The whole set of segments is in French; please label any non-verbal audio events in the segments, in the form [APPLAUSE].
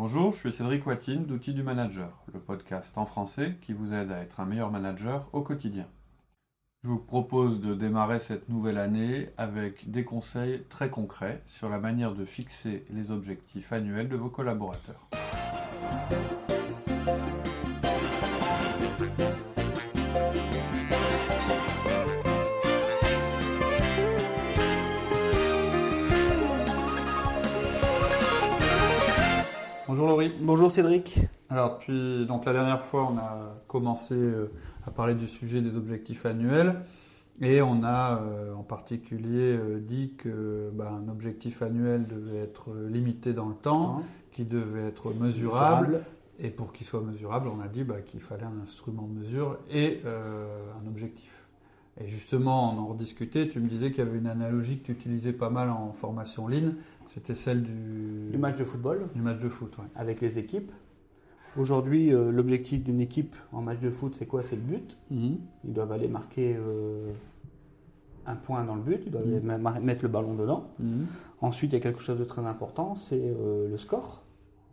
Bonjour, je suis Cédric Watine d'Outils du Manager, le podcast en français qui vous aide à être un meilleur manager au quotidien. Je vous propose de démarrer cette nouvelle année avec des conseils très concrets sur la manière de fixer les objectifs annuels de vos collaborateurs. Bonjour Cédric. Alors depuis donc la dernière fois, on a commencé euh, à parler du sujet des objectifs annuels et on a euh, en particulier euh, dit que bah, un objectif annuel devait être limité dans le temps, qui devait être mesurable. Et pour qu'il soit mesurable, on a dit bah, qu'il fallait un instrument de mesure et un objectif. Et justement, on en rediscutait, tu me disais qu'il y avait une analogie que tu utilisais pas mal en formation ligne, c'était celle du... Du match de football. Du match de foot. Avec les équipes. Aujourd'hui, euh, l'objectif d'une équipe en match de foot, c'est quoi? C'est le but. Mhm. Ils doivent aller marquer euh, un point dans le but, ils doivent mhm. mettre le ballon dedans. Mhm. Ensuite, il y a quelque chose de très important, c'est euh, le score.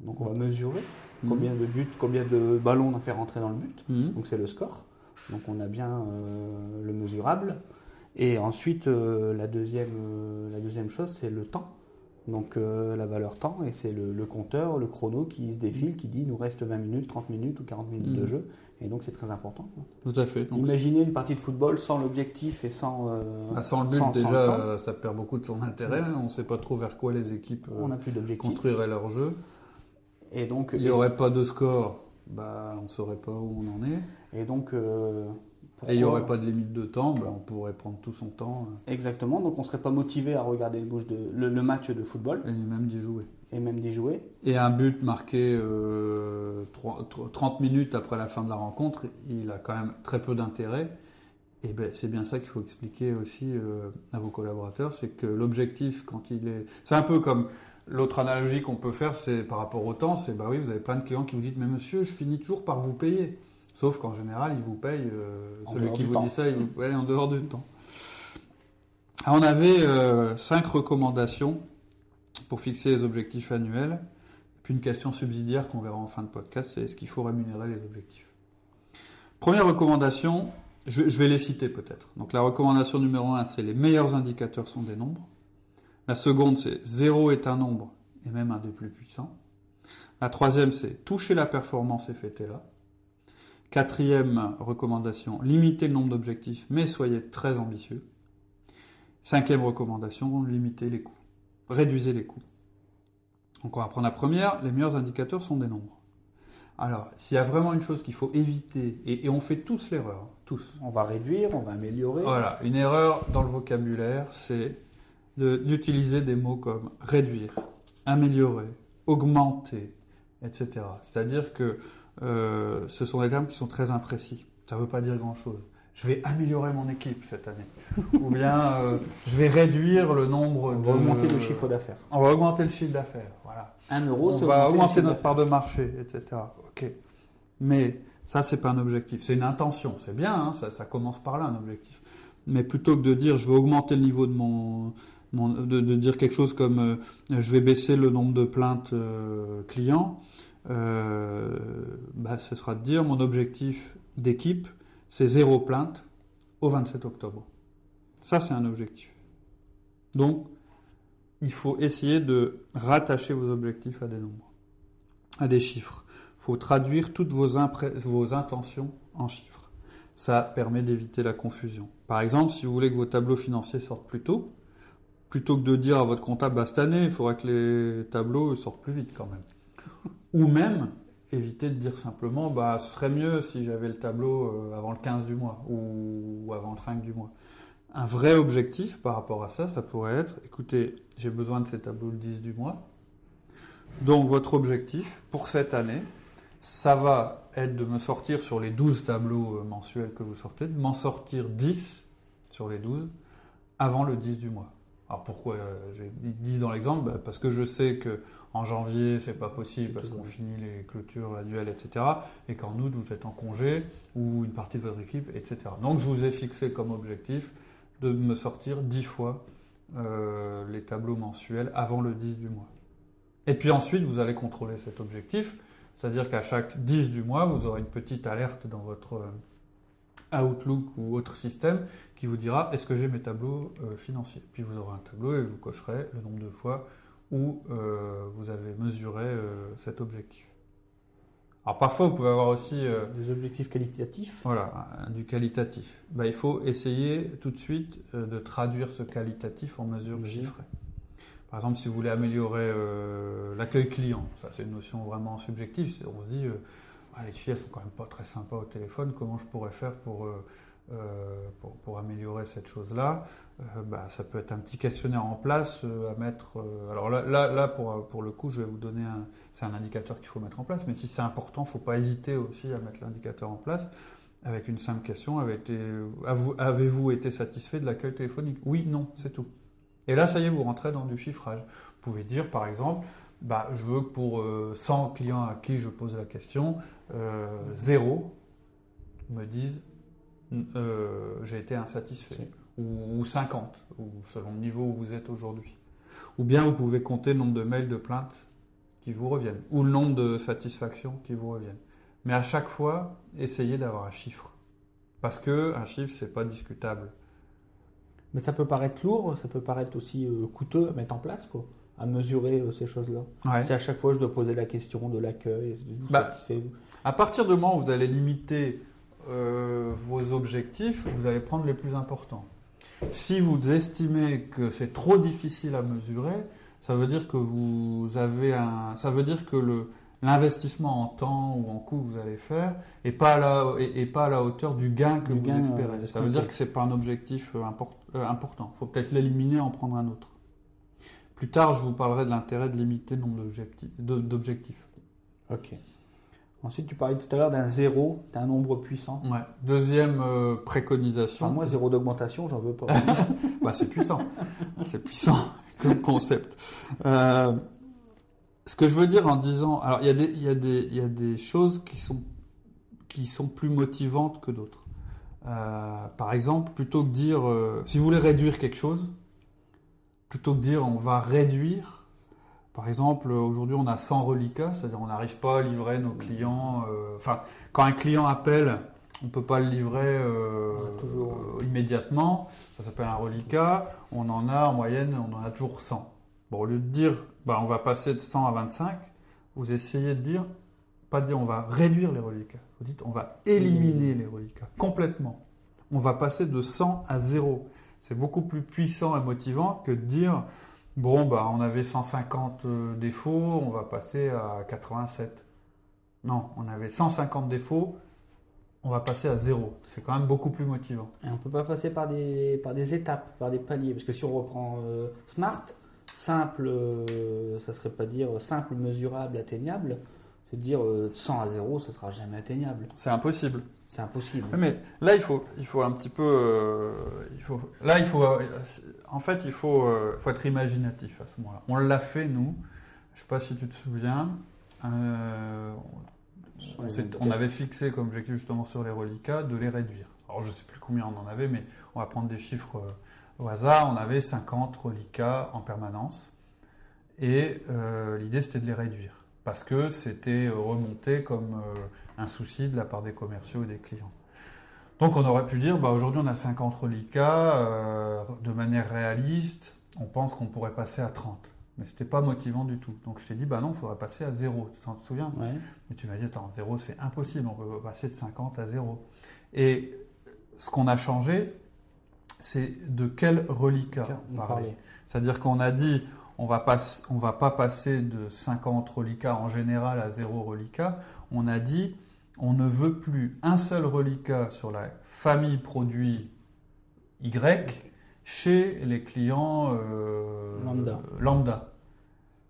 Donc on va mesurer combien de buts, combien de ballons on a fait rentrer dans le but. Donc c'est le score. Donc on a bien le mesurable. Et ensuite, la, deuxième, la deuxième chose, c'est le temps. Donc euh, la valeur temps, et c'est le, compteur, le chrono qui se défile, qui dit il nous reste 20 minutes, 30 minutes ou 40 minutes de mm. jeu. Et donc c'est très important. Tout à fait. Imaginez une partie de football sans l'objectif et sans. Euh, ah, sans le but, déjà, ça perd beaucoup de son intérêt. On ne sait pas trop vers quoi les équipes euh, construiraient leur jeu. Et donc, il n'y aurait pas de score, bah, on ne saurait pas où on en est. Et donc, et il n'y aurait pas de limite de temps, ben, on pourrait prendre tout son temps. Euh. Exactement, donc on ne serait pas motivé à regarder le, le, match de football. Et même d'y jouer. Et même d'y jouer. Et un but marqué 30 euh, minutes après la fin de la rencontre, il a quand même très peu d'intérêt. Et ben, c'est bien ça qu'il faut expliquer aussi euh, à vos collaborateurs, c'est que l'objectif, quand il est... C'est un peu comme l'autre analogie qu'on peut faire, c'est par rapport au temps, c'est bah oui, vous avez plein de clients qui vous disent, mais monsieur, je finis toujours par vous payer. Sauf qu'en général, il vous paye, euh, celui qui vous dit ça, il vous paye en dehors du temps. on avait euh, cinq recommandations pour fixer les objectifs annuels. Et puis une question subsidiaire qu'on verra en fin de podcast, c'est est-ce qu'il faut rémunérer les objectifs? Première recommandation, je, vais les citer peut-être. Donc la recommandation numéro un, c'est les meilleurs indicateurs sont des nombres. La seconde, c'est zéro est un nombre et même un des plus puissants. La troisième, c'est toucher la performance et fêter là. Quatrième recommandation, limitez le nombre d'objectifs, mais soyez très ambitieux. Cinquième recommandation, limitez les coûts. Réduisez les coûts. Donc on va prendre la première, les meilleurs indicateurs sont des nombres. Alors, s'il y a vraiment une chose qu'il faut éviter, et, on fait tous l'erreur, tous. On va réduire, on va améliorer. Voilà, une erreur dans le vocabulaire, c'est d'utiliser des mots comme réduire, améliorer, augmenter, etc. C'est-à-dire que euh, ce sont des termes qui sont très imprécis. Ça ne veut pas dire grand-chose. Je vais améliorer mon équipe cette année. [LAUGHS] Ou bien euh, je vais réduire le nombre On va augmenter le chiffre d'affaires. On va augmenter le chiffre d'affaires, voilà. Un euro, On va augmenter notre part de marché, etc. Ok. Mais ça, c'est pas un objectif. C'est une intention. C'est bien, hein, ça, ça, commence par là, un objectif. Mais plutôt que de dire je vais augmenter le niveau de mon... mon de, de, dire quelque chose comme euh, je vais baisser le nombre de plaintes clients, bah, ce sera de dire mon objectif d'équipe, c'est zéro plainte au 27 octobre. Ça, c'est un objectif. Donc, il faut essayer de rattacher vos objectifs à des nombres, à des chiffres. Il faut traduire toutes vos, vos intentions en chiffres. Ça permet d'éviter la confusion. Par exemple, si vous voulez que vos tableaux financiers sortent plus tôt, plutôt que de dire à votre comptable, bah, cette année, il faudra que les tableaux sortent plus vite quand même. Ou même éviter de dire simplement bah ce serait mieux si j'avais le tableau euh, avant le 15 du mois ou avant le 5 du mois. Un vrai objectif par rapport à ça, ça pourrait être écoutez, j'ai besoin de ces tableaux le 10 du mois. Donc votre objectif pour cette année, ça va être de me sortir sur les 12 tableaux euh, mensuels que vous sortez, de m'en sortir 10 sur les 12 avant le 10 du mois. Alors pourquoi euh, j'ai dit dans l'exemple bah, Parce que je sais que en janvier c'est pas possible parce qu'on finit les clôtures annuelles, etc. Et qu'en août vous êtes en congé ou une partie de votre équipe, etc. Donc je vous ai fixé comme objectif de me sortir 10 fois euh, les tableaux mensuels avant le 10 du mois. Et puis ensuite, vous allez contrôler cet objectif, c'est-à-dire qu'à chaque 10 du mois, vous aurez une petite alerte dans votre euh, Outlook ou autre système qui vous dira est-ce que j'ai mes tableaux euh, financiers? Puis vous aurez un tableau et vous cocherez le nombre de fois où euh, vous avez mesuré cet objectif. Alors parfois, vous pouvez avoir aussi... Des objectifs qualitatifs Voilà, du qualitatif. Ben, il faut essayer tout de suite de traduire ce qualitatif en mesure chiffrée. Par exemple, si vous voulez améliorer euh, l'accueil client, ça c'est une notion vraiment subjective. On se dit, euh, ah, les filles elles sont quand même pas très sympas au téléphone, comment je pourrais faire pour, euh, pour, améliorer cette chose-là? Bah, Ça peut être un petit questionnaire en place à mettre. alors là, là, là pour, pour, le coup, je vais vous donner un. C'est un indicateur qu'il faut mettre en place, mais si c'est important, il ne faut pas hésiter aussi à mettre l'indicateur en place avec une simple question. Avez-vous été satisfait de l'accueil téléphonique? Oui, non, c'est tout. Et là, ça y est, vous rentrez dans du chiffrage. Vous pouvez dire, par exemple, bah, je veux que pour 100 euh, clients à qui je pose la question, euh, zéro me disent euh, j'ai été insatisfait, ou, 50, ou selon le niveau où vous êtes aujourd'hui. Ou bien vous pouvez compter le nombre de mails de plaintes qui vous reviennent, ou le nombre de satisfactions qui vous reviennent. Mais à chaque fois, essayez d'avoir un chiffre. Parce qu'un chiffre, c'est pas discutable. Mais ça peut paraître lourd, ça peut paraître aussi euh, coûteux à mettre en place, quoi, à mesurer euh, ces choses-là. Si à chaque fois je dois poser la question de l'accueil, bah, à partir du moment où vous allez limiter euh, vos objectifs, vous allez prendre les plus importants. Si vous estimez que c'est trop difficile à mesurer, ça veut dire que vous avez un, ça veut dire que le, l'investissement en temps ou en coût que vous allez faire et pas à la, et, pas à la hauteur du gain que vous espérez. ça veut dire que c'est pas un objectif euh, euh, important. Il faut peut-être l'éliminer et en prendre un autre. Plus tard, je vous parlerai de l'intérêt de limiter le nombre d'objectifs. Ok. Ensuite, tu parlais tout à l'heure d'un zéro, d'un nombre puissant. Ouais. Deuxième euh, préconisation. moi, zéro d'augmentation, j'en veux pas. [LAUGHS] bah, c'est puissant. c'est puissant [LAUGHS] comme concept. Euh, ce que je veux dire en disant, alors il y a des, y a des, il y a des choses qui sont, qui sont plus motivantes que d'autres. Euh, par exemple, plutôt que dire, si vous voulez réduire quelque chose, plutôt que dire on va réduire, par exemple, aujourd'hui on a 100 reliquats, c'est-à-dire on n'arrive pas à livrer nos clients, euh, enfin, quand un client appelle, on ne peut pas le livrer toujours... immédiatement, ça s'appelle un reliquat, on en a en moyenne, on en a toujours 100. Bon, au lieu de dire bah, on va passer de 100 à 25, vous essayez de dire, pas de dire on va réduire les reliquats, vous dites on va éliminer les reliquats complètement. On va passer de 100 à 0. C'est beaucoup plus puissant et motivant que de dire bon, bah, on avait 150 euh, défauts, on va passer à 87. Non, on avait 150 défauts, on va passer à zéro. C'est quand même beaucoup plus motivant. Et on ne peut pas passer par des, par des étapes, par des paliers. Parce que si on reprend euh, Smart, simple, euh, ça serait pas dire simple, mesurable, atteignable. C'est dire 100 euh, à 0, ça sera jamais atteignable. C'est impossible. C'est impossible. Mais là, il faut, il faut un petit peu, euh, il faut, là, il faut, en fait, il faut, faut être imaginatif à ce moment-là. On l'a fait nous. Je sais pas si tu te souviens. on, on, avait fixé comme objectif justement sur les reliquats de les réduire. Alors je sais plus combien on en avait, mais on va prendre des chiffres au hasard, on avait 50 reliquats en permanence. Et euh, l'idée, c'était de les réduire. Parce que c'était remonté comme euh, un souci de la part des commerciaux et des clients. Donc on aurait pu dire, bah, aujourd'hui on a 50 reliquats, euh, de manière réaliste, on pense qu'on pourrait passer à 30. Mais ce n'était pas motivant du tout. Donc je t'ai dit, bah non, il faudrait passer à 0. Tu t'en souviens? Et tu m'as dit, attends, 0 c'est impossible, on peut passer de 50 à 0. Et ce qu'on a changé, c'est de quel reliquat parler. C'est-à-dire qu'on a dit on va pas on va pas passer de 50 reliquats en général à zéro reliquat. On a dit on ne veut plus un seul reliquat sur la famille produit Y chez les clients euh, lambda. lambda.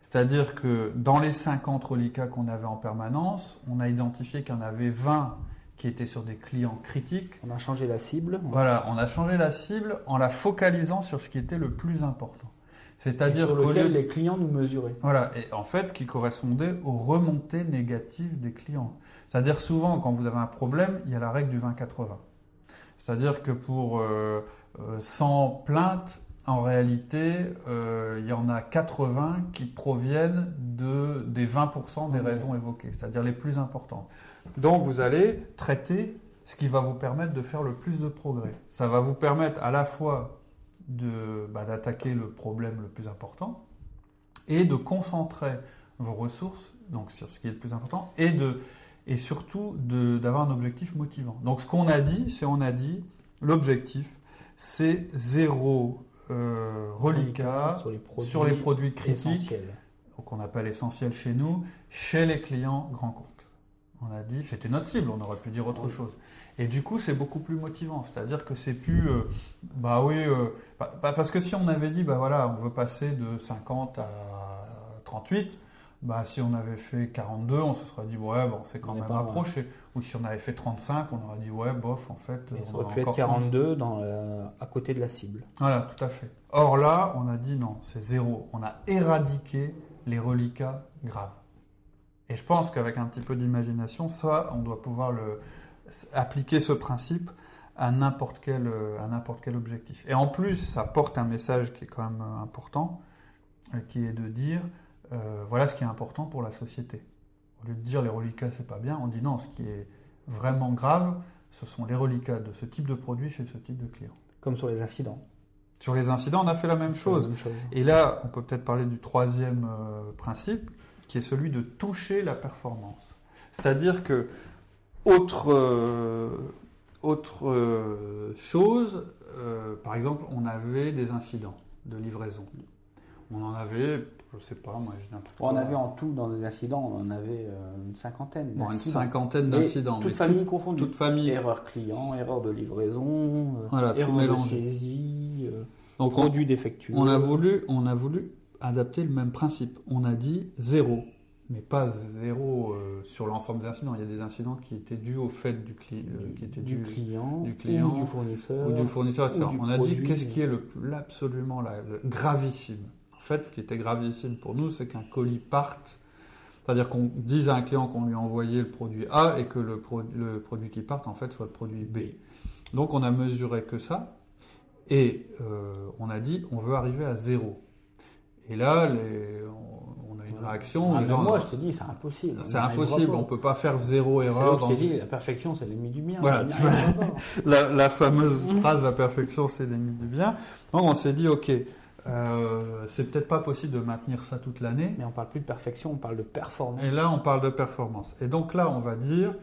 C'est-à-dire que dans les 50 reliquats qu'on avait en permanence, on a identifié qu'il y en avait 20 qui étaient sur des clients critiques. On a changé la cible. Voilà, on a changé la cible en la focalisant sur ce qui était le plus important. C'est-à-dire sur lequel les clients nous mesuraient. Voilà, et en fait qui correspondait aux remontées négatives des clients. C'est-à-dire souvent quand vous avez un problème, il y a la règle du 20-80. C'est-à-dire que pour 100 euh, euh, plaintes, en réalité, euh, il y en a 80 qui proviennent de, des 20% des raisons évoquées, c'est-à-dire les plus importantes. Donc vous allez traiter ce qui va vous permettre de faire le plus de progrès. Ça va vous permettre à la fois bah, d'attaquer le problème le plus important et de concentrer vos ressources donc sur ce qui est le plus important et, de, et surtout d'avoir un objectif motivant. Donc ce qu'on a dit, c'est on a dit l'objectif c'est zéro euh, reliquat sur les produits, critiques, qu'on appelle essentiels chez nous, chez les clients grands comptes. On a dit, c'était notre cible, on aurait pu dire autre chose. Et du coup, c'est beaucoup plus motivant. C'est-à-dire que c'est plus, euh, bah oui, euh, parce que si on avait dit, bah voilà, on veut passer de 50 à 38, bah si on avait fait 42, on se serait dit, ouais, bon, c'est quand même approché. Ou si on avait fait 35, on aurait dit, ouais, bof, en fait. ça aurait pu être 42 dans, à côté de la cible. Voilà, tout à fait. Or là, on a dit non, c'est zéro. On a éradiqué les reliquats graves. Et je pense qu'avec un petit peu d'imagination, ça, on doit pouvoir le, appliquer ce principe à n'importe quel, euh, à n'importe quel objectif. Et en plus, ça porte un message qui est quand même euh, important, euh, qui est de dire, voilà ce qui est important pour la société. Au lieu de dire les reliquats, c'est pas bien, on dit non, ce qui est vraiment grave, ce sont les reliquats de ce type de produit chez ce type de client. Comme sur les incidents. Sur les incidents, on a fait la même, chose. Et là, on peut peut-être parler du troisième principe, qui est celui de toucher la performance. C'est-à-dire que autre, euh, autre euh, chose, euh, par exemple, on avait des incidents de livraison. On en avait, je sais pas, moi, je n'importe On avait en tout, dans des incidents, on en avait une cinquantaine. Bon, une cinquantaine d'incidents. Toute famille confondue. Toute famille. Erreur client, erreur de livraison, erreur de saisie, Donc produit défectueux. On a, voulu, on a voulu adapter le même principe. On a dit zéro mais pas zéro euh, sur l'ensemble des incidents. Il y a des incidents qui étaient dus au fait du, euh, qui était du, client, du client ou du fournisseur. Ou du fournisseur, etc. On a dit qu'est-ce qui est le, absolument gravissime. En fait, ce qui était gravissime pour nous, c'est qu'un colis parte, c'est-à-dire qu'on dise à un client qu'on lui a envoyé le produit A et que le, le produit qui parte, en fait, soit le produit B. Donc on a mesuré que ça et euh, on a dit on veut arriver à zéro. Et là, les, une réaction. Ah, moi, je te dis, c'est impossible. C'est impossible. On peut pas faire zéro erreur. Dans... Je dit, la perfection, c'est l'ennemi du bien. Voilà, [LAUGHS] la, la, fameuse phrase, la perfection, c'est l'ennemi du bien. Donc, on s'est dit, ok, euh, c'est peut-être pas possible de maintenir ça toute l'année. Mais on parle plus de perfection, on parle de performance. Et là, on parle de performance. Et donc là, on va dire,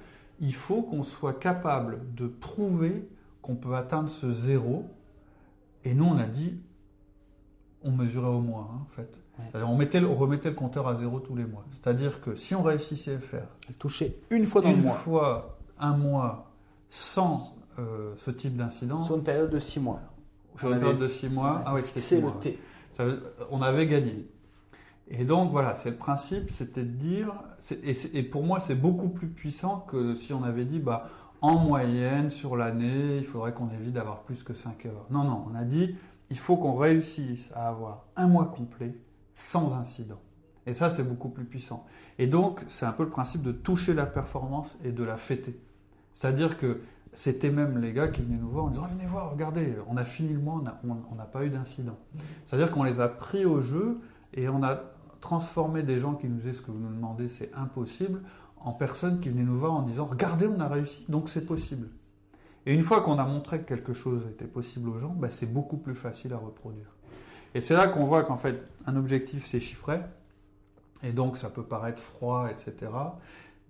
il faut qu'on soit capable de prouver qu'on peut atteindre ce zéro. Et nous, on a dit, on mesurait au mois, hein, en fait. On, mettait, on remettait le compteur à zéro tous les mois. C'est-à-dire que si on réussissait à faire toucher une fois dans le mois, fois un mois sans euh, ce type d'incident, sur une période de six mois, sur une période de six mois, ah oui, c'était le T. on avait gagné. Et donc voilà, c'est le principe, c'était de dire, et, et, pour moi c'est beaucoup plus puissant que si on avait dit, bah, en moyenne sur l'année, il faudrait qu'on évite d'avoir plus que 5 heures. Non, non, on a dit, il faut qu'on réussisse à avoir un mois complet sans incident. Et ça, c'est beaucoup plus puissant. Et donc, c'est un peu le principe de toucher la performance et de la fêter. C'est-à-dire que c'était même les gars qui venaient nous voir en disant Venez voir, regardez, on a fini le mois, on n'a pas eu d'incident. C'est-à-dire qu'on les a pris au jeu et on a transformé des gens qui nous disaient ce que vous nous demandez, c'est impossible, en personnes qui venaient nous voir en disant Regardez, on a réussi, donc c'est possible. Et une fois qu'on a montré que quelque chose était possible aux gens, bah, c'est beaucoup plus facile à reproduire. Et c'est là qu'on voit qu'en fait, un objectif, c'est chiffré. Et donc, ça peut paraître froid, etc.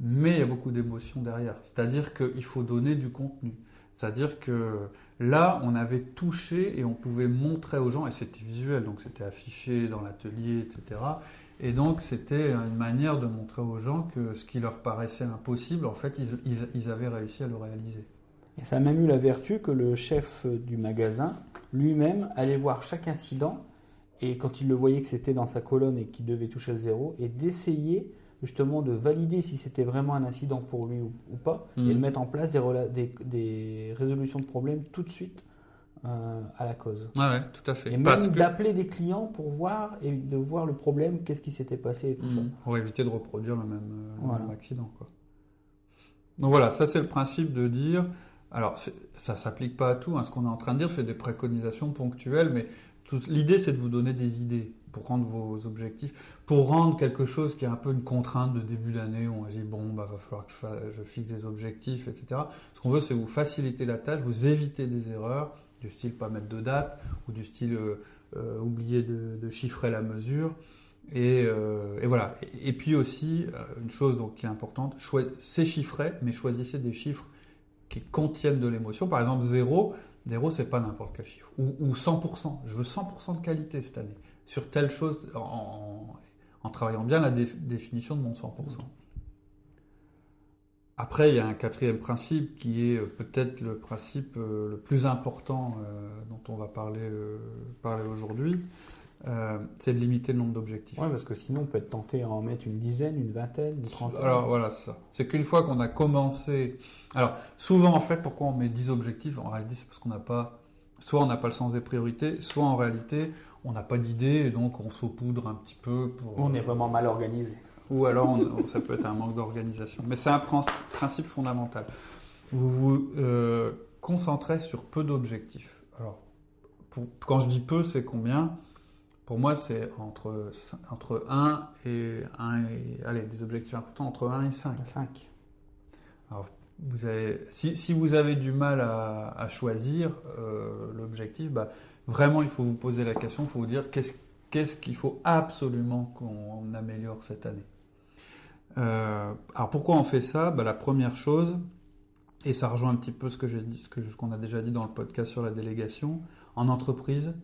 Mais il y a beaucoup d'émotions derrière. C'est-à-dire qu'il faut donner du contenu. C'est-à-dire que là, on avait touché et on pouvait montrer aux gens, et c'était visuel, donc c'était affiché dans l'atelier, etc. Et donc, c'était une manière de montrer aux gens que ce qui leur paraissait impossible, en fait, ils, ils avaient réussi à le réaliser. Et ça a même eu la vertu que le chef du magasin lui-même allait voir chaque incident et quand il le voyait que c'était dans sa colonne et qu'il devait toucher le zéro, et d'essayer justement de valider si c'était vraiment un incident pour lui ou, pas, et de mhm. mettre en place des, des, résolutions de problèmes tout de suite euh, à la cause. Ah ouais, tout à fait. Et même d'appeler des clients pour voir et de voir le problème, qu'est-ce qui s'était passé et tout ça. Mhm. Pour éviter de reproduire le même, euh, accident. Quoi. Donc voilà, ça c'est le principe de dire, alors ça s'applique pas à tout, hein. ce qu'on est en train de dire c'est des préconisations ponctuelles, mais L'idée, c'est de vous donner des idées pour rendre vos objectifs, pour rendre quelque chose qui est un peu une contrainte de début d'année, où on dit, bon, bah, va falloir que je, fixe des objectifs, etc. Ce qu'on veut, c'est vous faciliter la tâche, vous éviter des erreurs, du style pas mettre de date, ou du style euh, euh, oublier de, chiffrer la mesure. Et, euh, voilà. Et, puis aussi, une chose donc, qui est importante, c'est chiffrer, mais choisissez des chiffres qui contiennent de l'émotion. Par exemple, 0, 0 c'est pas n'importe quel chiffre. Ou, ou 100%. Je veux 100% de qualité cette année sur telle chose en, travaillant bien la définition de mon 100%. Après, il y a un quatrième principe qui est euh, peut-être le principe euh, le plus important euh, dont on va parler, parler aujourd'hui, c'est de limiter le nombre d'objectifs. Oui, parce que sinon on peut être tenté à en mettre une dizaine, une vingtaine, une trentaine. Alors voilà, c'est ça. C'est qu'une fois qu'on a commencé... Alors souvent en fait, pourquoi on met 10 objectifs? En réalité, c'est parce qu'on n'a pas... Soit on n'a pas le sens des priorités, soit en réalité, on n'a pas d'idée et donc on saupoudre un petit peu. Pour, on est vraiment mal organisé. Ou alors ça peut être un manque d'organisation. Mais c'est un principe fondamental. Vous vous euh, concentrez sur peu d'objectifs. Alors, quand je dis peu, c'est combien? Pour moi, c'est entre, entre 1 et 1 et. Allez, des objectifs importants entre 1 et 5. 5. Alors, vous avez, si, vous avez du mal à, choisir euh, l'objectif, bah, vraiment, il faut vous poser la question, il faut vous dire qu'est-ce qu'il faut absolument qu'on améliore cette année. Euh, alors pourquoi on fait ça? Bah, La première chose, et ça rejoint un petit peu ce que j'ai dit, ce qu'on a déjà dit dans le podcast sur la délégation, en entreprise,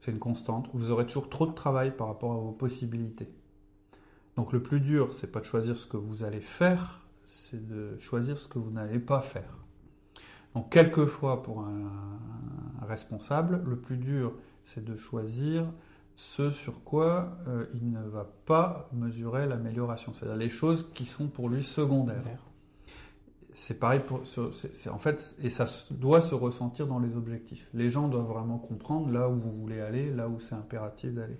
c'est une constante. Vous aurez toujours trop de travail par rapport à vos possibilités. Donc le plus dur, c'est pas de choisir ce que vous allez faire, c'est de choisir ce que vous n'allez pas faire. Donc, quelquefois, pour un, responsable, le plus dur, c'est de choisir ce sur quoi euh, il ne va pas mesurer l'amélioration, c'est-à-dire les choses qui sont pour lui secondaires. C'est pareil pour, c'est, en fait, et ça doit se ressentir dans les objectifs. Les gens doivent vraiment comprendre là où vous voulez aller, là où c'est impératif d'aller.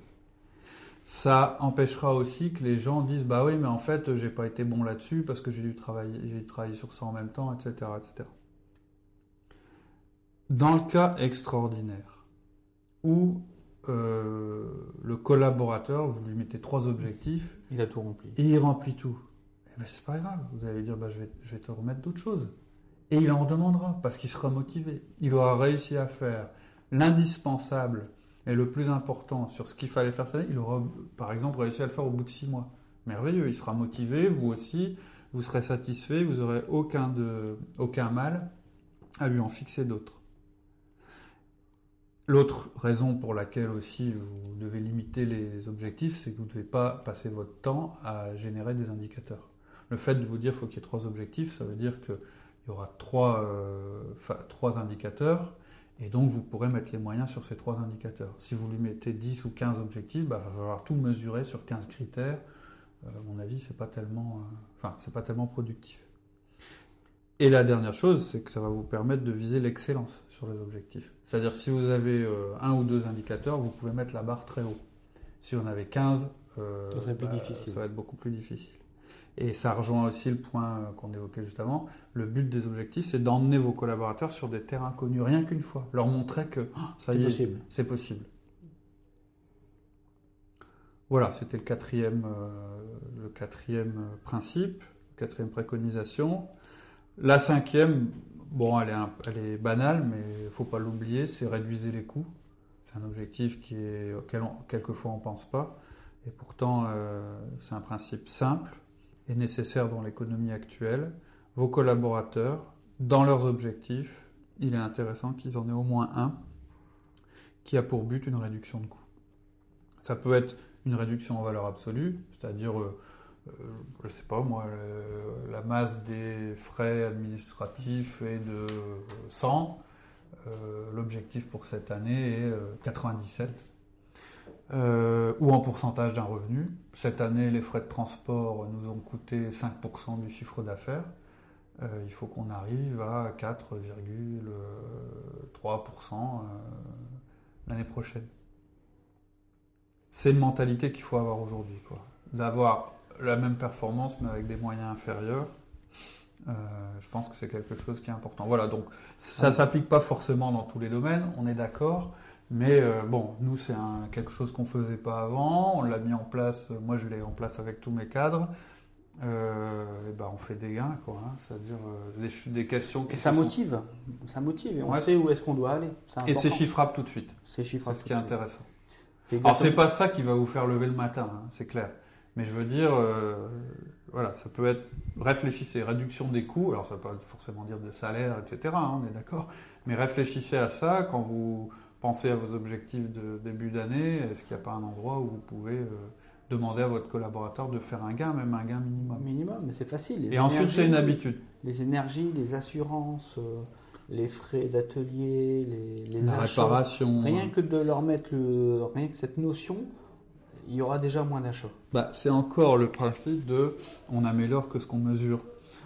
Ça empêchera aussi que les gens disent bah oui, mais en fait, j'ai pas été bon là-dessus parce que j'ai dû travailler, j'ai dû travailler sur ça en même temps, etc., etc. Dans le cas extraordinaire où euh, le collaborateur, vous lui mettez trois objectifs. Il a tout rempli. Et il remplit tout. Ben, c'est pas grave. Vous allez dire, bah, je, vais, te remettre d'autres choses. Et il en demandera parce qu'il sera motivé. Il aura réussi à faire l'indispensable et le plus important sur ce qu'il fallait faire ça. Il aura, par exemple, réussi à le faire au bout de six mois. Merveilleux. Il sera motivé, vous aussi. Vous serez satisfait. Vous n'aurez aucun, aucun mal à lui en fixer d'autres. L'autre raison pour laquelle aussi vous devez limiter les objectifs, c'est que vous ne devez pas passer votre temps à générer des indicateurs. Le fait de vous dire qu'il faut qu'il y ait trois objectifs, ça veut dire qu'il y aura trois, euh, trois indicateurs, et donc vous pourrez mettre les moyens sur ces trois indicateurs. Si vous lui mettez 10 ou 15 objectifs, il bah, va falloir tout mesurer sur 15 critères. Euh, à mon avis, ce n'est pas, tellement, euh, pas tellement productif. Et la dernière chose, c'est que ça va vous permettre de viser l'excellence sur les objectifs. C'est-à-dire si vous avez euh, un ou deux indicateurs, vous pouvez mettre la barre très haut. Si on avait 15, euh, ça, bah, ça va être beaucoup plus difficile. Et ça rejoint aussi le point euh, qu'on évoquait juste avant. Le but des objectifs, c'est d'emmener vos collaborateurs sur des terrains connus, rien qu'une fois. Leur montrer que oh, ça y est, c'est possible. Voilà, c'était le quatrième, le quatrième principe, quatrième préconisation. La cinquième, bon, elle est, elle est banale, mais il ne faut pas l'oublier, c'est réduire les coûts. C'est un objectif qui est, auquel quelquefois on ne pense pas. Et pourtant, euh, c'est un principe simple et nécessaire dans l'économie actuelle. Vos collaborateurs, dans leurs objectifs, il est intéressant qu'ils en aient au moins un qui a pour but une réduction de coûts. Ça peut être une réduction en valeur absolue, c'est-à-dire euh, euh, je ne sais pas moi, la masse des frais administratifs est de 100. Euh, l'objectif pour cette année est 97. Euh, ou en pourcentage d'un revenu. Cette année, les frais de transport nous ont coûté 5% du chiffre d'affaires. il faut qu'on arrive à 4,3% l'année prochaine. C'est une mentalité qu'il faut avoir aujourd'hui. D'avoir la même performance mais avec des moyens inférieurs. Euh, je pense que c'est quelque chose qui est important. Voilà, donc ça ne s'applique pas forcément dans tous les domaines, on est d'accord, Mais euh, bon, nous, c'est quelque chose qu'on ne faisait pas avant. On l'a mis en place, moi je l'ai en place avec tous mes cadres. et ben, on fait des gains, quoi. Hein. C'est-à-dire des, des, questions qui. Et ça motive. Ça motive et on sait où est-ce qu'on doit aller. Et c'est chiffrable tout de suite. C'est chiffrable. C'est ce qui est intéressant. Alors, c'est pas ça qui va vous faire lever le matin, hein, c'est clair. Mais je veux dire, voilà, ça peut être réfléchissez, réduction des coûts, alors ça ne veut pas forcément dire de salaire, etc., hein, on est d'accord, mais réfléchissez à ça quand vous pensez à vos objectifs de début d'année, est-ce qu'il n'y a pas un endroit où vous pouvez euh, demander à votre collaborateur de faire un gain, même un gain minimum? Minimum, mais c'est facile. Et ensuite, c'est une habitude. Les énergies, les assurances, euh, les frais d'atelier, les, La réparation. Rien que de leur mettre le, rien que cette notion, il y aura déjà moins d'achats. Bah, c'est encore le principe de on améliore que ce qu'on mesure.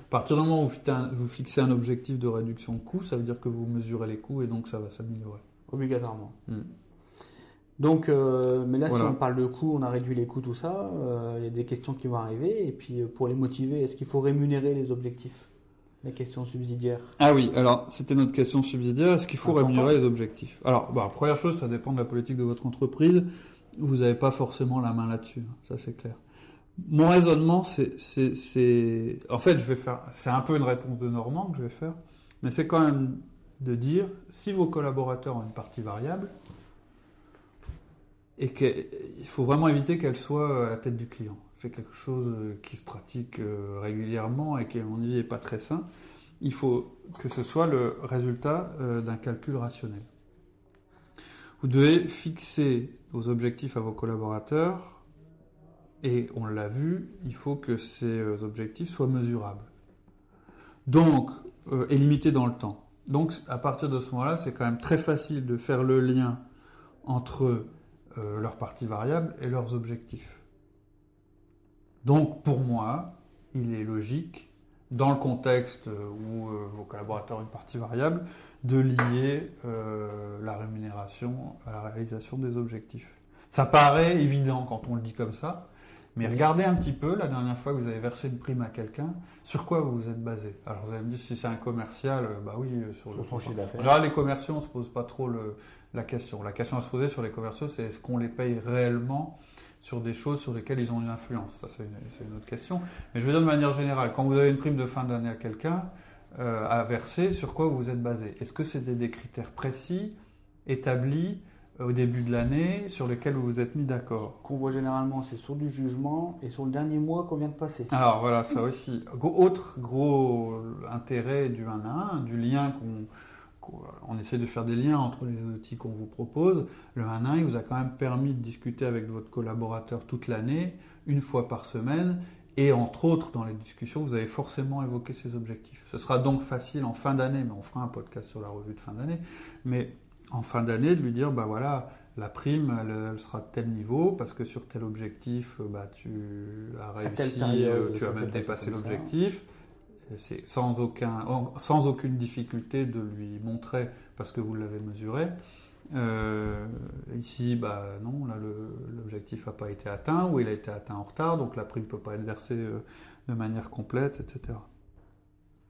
À partir du moment où vous fixez un objectif de réduction de coûts, ça veut dire que vous mesurez les coûts et donc ça va s'améliorer. Obligatoirement. Hmm. Donc, euh, mais là, si on parle de coûts, on a réduit les coûts, tout ça, euh, il y a des questions qui vont arriver. Et puis, euh, pour les motiver, est-ce qu'il faut rémunérer les objectifs Les questions subsidiaires? Ah oui, alors c'était notre question subsidiaire. Est-ce qu'il faut rémunérer les objectifs? Alors, bah, première chose, ça dépend de la politique de votre entreprise vous n'avez pas forcément la main là-dessus, hein, ça c'est clair. Mon raisonnement, c'est, en fait, je vais faire, c'est un peu une réponse de Normand que je vais faire, mais c'est quand même de dire, si vos collaborateurs ont une partie variable, et qu'il faut vraiment éviter qu'elle soit à la tête du client. C'est quelque chose qui se pratique euh, régulièrement et qui, à mon avis, n'est pas très sain. Il faut que ce soit le résultat euh, d'un calcul rationnel. Vous devez fixer vos objectifs à vos collaborateurs et on l'a vu, il faut que ces euh, objectifs soient mesurables. Donc, euh, et limités dans le temps. Donc, à partir de ce moment-là, c'est quand même très facile de faire le lien entre euh, leurs parties variables et leurs objectifs. Donc, pour moi, il est logique, dans le contexte où vos collaborateurs ont une partie variable, de lier euh, la rémunération à la réalisation des objectifs. Ça paraît évident quand on le dit comme ça, mais regardez un petit peu la dernière fois que vous avez versé une prime à quelqu'un, sur quoi vous vous êtes basé? Alors vous allez me dire si c'est un commercial, euh, bah oui, euh, sur, le son chiffre d'affaires. En général, les commerciaux, on ne se pose pas trop la question. La question à se poser sur les commerciaux, c'est est-ce qu'on les paye réellement sur des choses sur lesquelles ils ont une influence? Ça, c'est une, une, autre question. Mais je veux dire de manière générale, quand vous avez une prime de fin d'année à quelqu'un, euh, à verser, sur quoi vous êtes basé? Est-ce que c'est des, critères précis, établis au début de l'année, sur lesquels vous vous êtes mis d'accord Qu'on voit généralement, c'est sur du jugement et sur le dernier mois qu'on vient de passer. Alors voilà, ça aussi. Autre gros intérêt du 1 à 1, du lien qu'on on essaie de faire des liens entre les outils qu'on vous propose. Le 1 à 1, il vous a quand même permis de discuter avec votre collaborateur toute l'année, une fois par semaine, et entre autres, dans les discussions, vous avez forcément évoqué ces objectifs. Ce sera donc facile en fin d'année, mais on fera un podcast sur la revue de fin d'année, mais en fin d'année, de lui dire, bah voilà, la prime, elle, sera de tel niveau, parce que sur tel objectif, euh, bah, tu as réussi, euh, tu as même dépassé l'objectif. C'est sans, aucun, sans aucune difficulté de lui montrer, parce que vous l'avez mesuré. Euh, ici, bah, non, là, l'objectif n'a pas été atteint ou il a été atteint en retard, donc la prime ne peut pas être versée de manière complète, etc.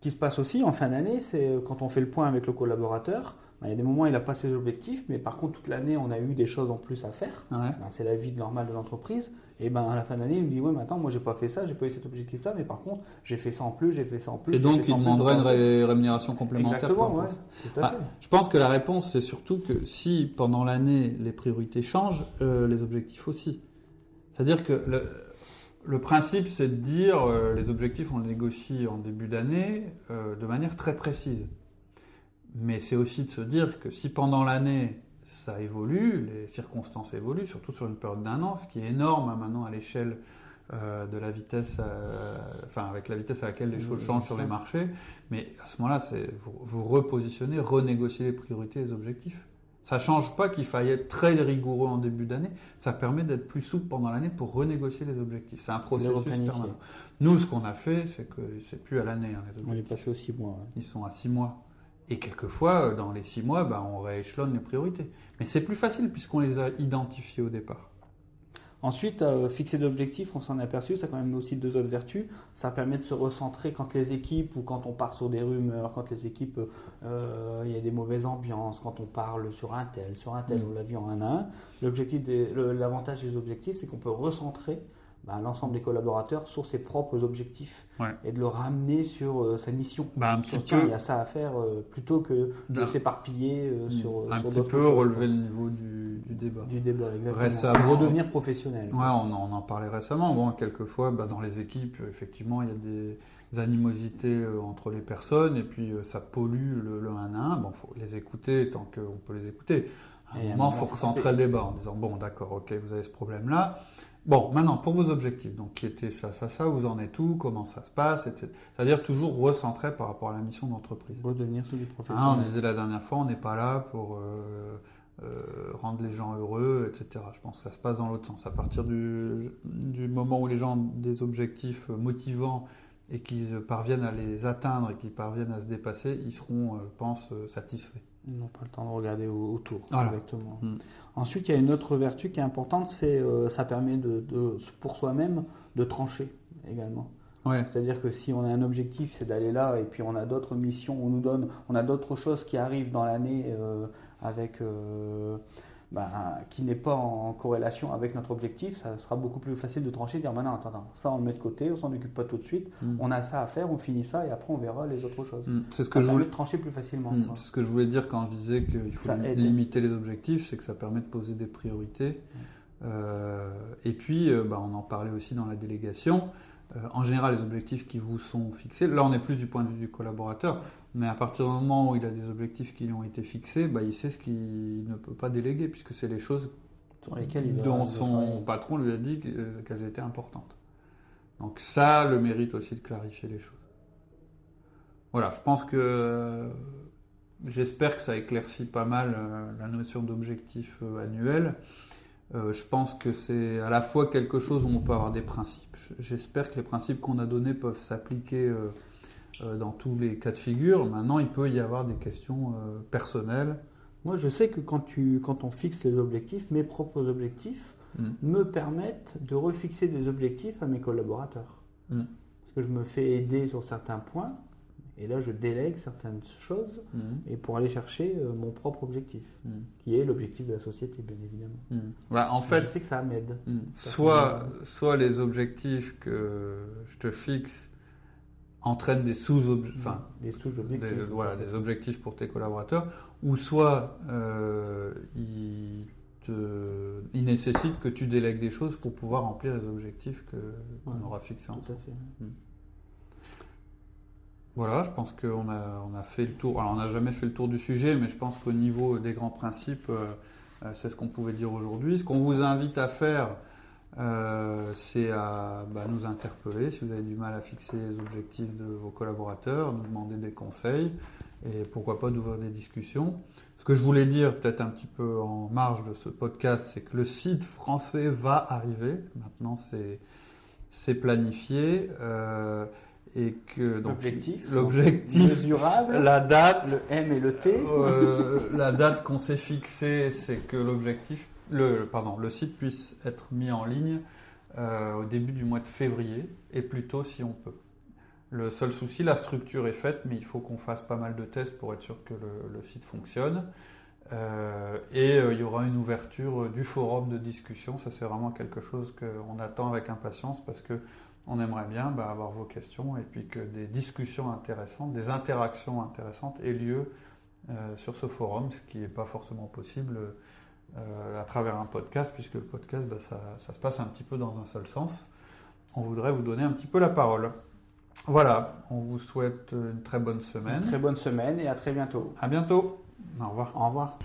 Qui se passe aussi en fin d'année, c'est euh, quand on fait le point avec le collaborateur, bah, il y a des moments où il n'a pas ses objectifs, mais par contre, toute l'année, on a eu des choses en plus à faire. Bah, c'est la vie normale de l'entreprise. Et ben à la fin d'année, il me dit Ouais, mais attends, moi, j'ai pas fait ça, j'ai pas eu cet objectif-là, mais par contre, j'ai fait ça en plus, j'ai fait ça en plus. Et donc, il demanderait une rémunération complémentaire. Exactement, ouais, ah, je pense que la réponse, c'est surtout que si pendant l'année, les priorités changent, euh, les objectifs aussi. C'est-à-dire que le, le principe, c'est de dire euh, les objectifs, on les négocie en début d'année euh, de manière très précise. Mais c'est aussi de se dire que si pendant l'année, ça évolue, les circonstances évoluent, surtout sur une période d'un an, ce qui est énorme hein, maintenant à l'échelle euh, de la vitesse, enfin avec la vitesse à laquelle les choses changent sur les marchés. Mais à ce moment-là, c'est vous, vous repositionnez, renégocier les priorités et les objectifs. Ça ne change pas qu'il faille être très rigoureux en début d'année. Ça permet d'être plus souple pendant l'année pour renégocier les objectifs. C'est un processus permanent. Nous, ce qu'on a fait, c'est que c'est plus à l'année. Hein, on est passé aux six mois. Ils sont à six mois. Et quelquefois, euh, dans les six mois, bah, on rééchelonne les priorités. Mais c'est plus facile puisqu'on les a identifiées au départ. Ensuite, euh, fixer d'objectifs, on s'en est aperçu, ça a quand même aussi deux autres vertus. Ça permet de se recentrer quand les équipes ou quand on part sur des rumeurs, quand les équipes, euh, il y a des mauvaises ambiances, quand on parle sur un tel, sur un tel, mm. on l'a vu en un à un. L'objectif, l'avantage des objectifs, c'est qu'on peut recentrer bah, l'ensemble des collaborateurs sur ses propres objectifs et de le ramener sur euh, sa mission. Bah, un petit peu, il y a ça à faire plutôt que de s'éparpiller mm. sur, un petit peu relever le niveau du, débat. Du débat, exactement. redevenir professionnel. Ouais, on, en parlait récemment. Bon, quelquefois, bah, dans les équipes, effectivement, il y a des animosités entre les personnes et puis ça pollue le, le 1 à 1. Bon, faut les écouter tant qu'on peut les écouter. À un moment, il faut recentrer le débat en disant bon, d'accord, ok, vous avez ce problème-là. Bon, maintenant, pour vos objectifs, donc qui étaient ça, ça, ça, vous en êtes où, comment ça se passe, etc. C'est-à-dire toujours recentrer par rapport à la mission d'entreprise. Redevenir sous les professionnels. Hein, on disait la dernière fois, on n'est pas là pour euh, euh, rendre les gens heureux, etc. Je pense que ça se passe dans l'autre sens. À partir du, du, moment où les gens ont des objectifs motivants et qu'ils parviennent à les atteindre et qu'ils parviennent à se dépasser, ils seront, euh, je pense, satisfaits. Ils n'ont pas le temps de regarder autour. Exactement. Mm. Ensuite, il y a une autre vertu qui est importante, c'est euh, ça permet de, pour soi-même de trancher également. C'est-à-dire que si on a un objectif, c'est d'aller là, et puis on a d'autres missions, on nous donne, on a d'autres choses qui arrivent dans l'année euh, avec euh, bah, qui n'est pas en corrélation avec notre objectif, ça sera beaucoup plus facile de trancher, de dire maintenant, attends, attends, ça on le met de côté, on s'en occupe pas tout de suite, mm. on a ça à faire, on finit ça et après on verra les autres choses. Mm. C'est ce que ça je voulais trancher plus facilement. Mm. C'est ce que je voulais dire quand je disais qu'il faut limiter les objectifs, c'est que ça permet de poser des priorités. Euh, et puis, bah, on en parlait aussi dans la délégation. Euh, en général, les objectifs qui vous sont fixés, là on est plus du point de vue du collaborateur, mais à partir du moment où il a des objectifs qui lui ont été fixés, bah, il sait ce qu'il ne peut pas déléguer, puisque c'est les choses dont son patron lui a dit qu'elles étaient importantes. Donc ça le mérite aussi de clarifier les choses. Voilà, je pense que j'espère que ça éclaircit pas mal euh, la notion d'objectif euh, annuel. Euh, je pense que c'est à la fois quelque chose où on peut avoir des principes. J'espère que les principes qu'on a donnés peuvent s'appliquer euh, dans tous les cas de figure. Maintenant, il peut y avoir des questions euh, personnelles. Moi, je sais que quand, tu, quand on fixe les objectifs, mes propres objectifs mm. me permettent de refixer des objectifs à mes collaborateurs. Mm. Parce que je me fais aider sur certains points, et là, je délègue certaines choses mm. et pour aller chercher euh, mon propre objectif, qui est l'objectif de la société, bien évidemment. en fait, je sais que ça m'aide. Soit, soit les objectifs que je te fixe entraîne des sous-objectifs, enfin, des, sous -objectifs, voilà, des objectifs pour tes collaborateurs, ou soit euh, ils, te, nécessitent que tu délègues des choses pour pouvoir remplir les objectifs qu'on aura fixés ensemble. Hmm. Voilà, je pense qu'on a, fait le tour. Alors, on n'a jamais fait le tour du sujet, mais je pense qu'au niveau des grands principes, euh, euh, c'est ce qu'on pouvait dire aujourd'hui. Ce qu'on vous invite à faire, euh, c'est à bah, nous interpeller si vous avez du mal à fixer les objectifs de vos collaborateurs, nous demander des conseils et pourquoi pas d'ouvrir des discussions. Ce que je voulais dire, peut-être un petit peu en marge de ce podcast, c'est que le site français va arriver. Maintenant, c'est planifié. Et que l'objectif, l'objectif mesurable, [LAUGHS] la date, le M et le T, euh, la date [LAUGHS] qu'on s'est fixée, c'est que l'objectif le, pardon, le site puisse être mis en ligne euh, au début du mois de février et plus tôt si on peut. Le seul souci, la structure est faite, mais il faut qu'on fasse pas mal de tests pour être sûr que le, site fonctionne. Euh, et il y aura une ouverture du forum de discussion. Ça, c'est vraiment quelque chose qu'on attend avec impatience parce que on aimerait bien bah, avoir vos questions et puis que des discussions intéressantes, des interactions intéressantes aient lieu sur ce forum, ce qui n'est pas forcément possible euh, à travers un podcast, puisque le podcast, bah, ça, ça, se passe un petit peu dans un seul sens. On voudrait vous donner un petit peu la parole. Voilà, on vous souhaite une très bonne semaine. Une très bonne semaine et à très bientôt. À bientôt. Au revoir. Au revoir.